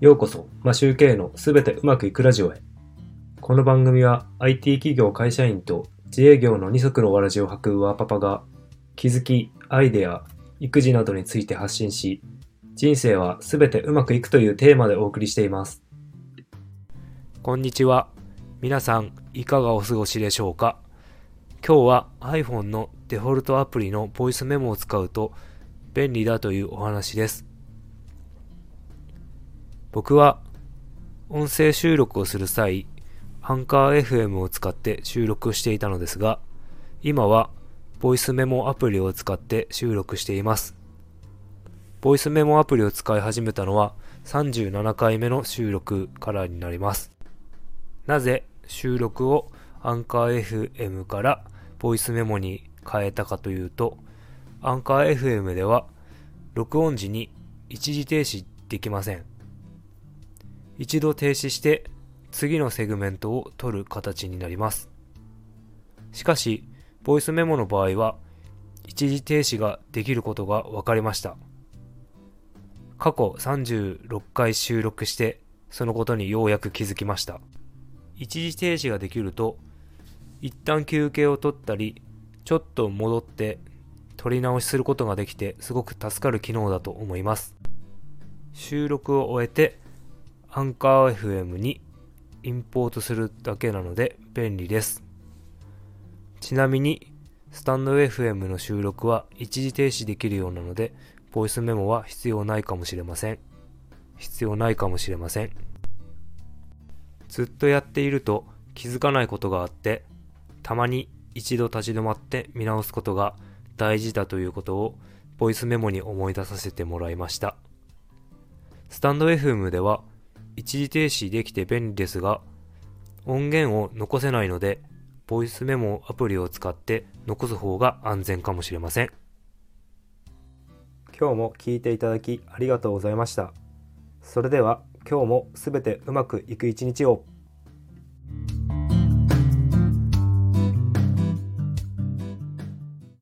ようこそ、マシューケイのすべてうまくいくラジオへ。この番組は IT 企業会社員と自営業の二足のわらじを履くワーパパが気づき、アイデア、育児などについて発信し、人生はすべてうまくいくというテーマでお送りしています。こんにちは。皆さん、いかがお過ごしでしょうか？今日は iPhone のデフォルトアプリのボイスメモを使うと便利だというお話です。僕は音声収録をする際、アンカー FM を使って収録していたのですが、今はボイスメモアプリを使って収録しています。ボイスメモアプリを使い始めたのは37回目の収録からになります。なぜ収録をアンカー FM からボイスメモに変えたかというと、アンカー FM では録音時に一時停止できません。一度停止して次のセグメントを取る形になります。しかし、ボイスメモの場合は一時停止ができることが分かりました。過去36回収録してそのことにようやく気づきました。一時停止ができると一旦休憩を取ったりちょっと戻って取り直しすることができてすごく助かる機能だと思います収録を終えてアンカー FM にインポートするだけなので便利です。ちなみにスタンド FM の収録は一時停止できるようなのでボイスメモは必要ないかもしれません。必要ないかもしれません。ずっとやっていると気づかないことがあってたまに一度立ち止まって見直すことが大事だということをボイスメモに思い出させてもらいました。スタンド FM では一時停止できて便利ですが音源を残せないのでボイスメモアプリを使って残す方が安全かもしれません今日も聞いていただきありがとうございました。それでは今日もすべてうまくいく一日を。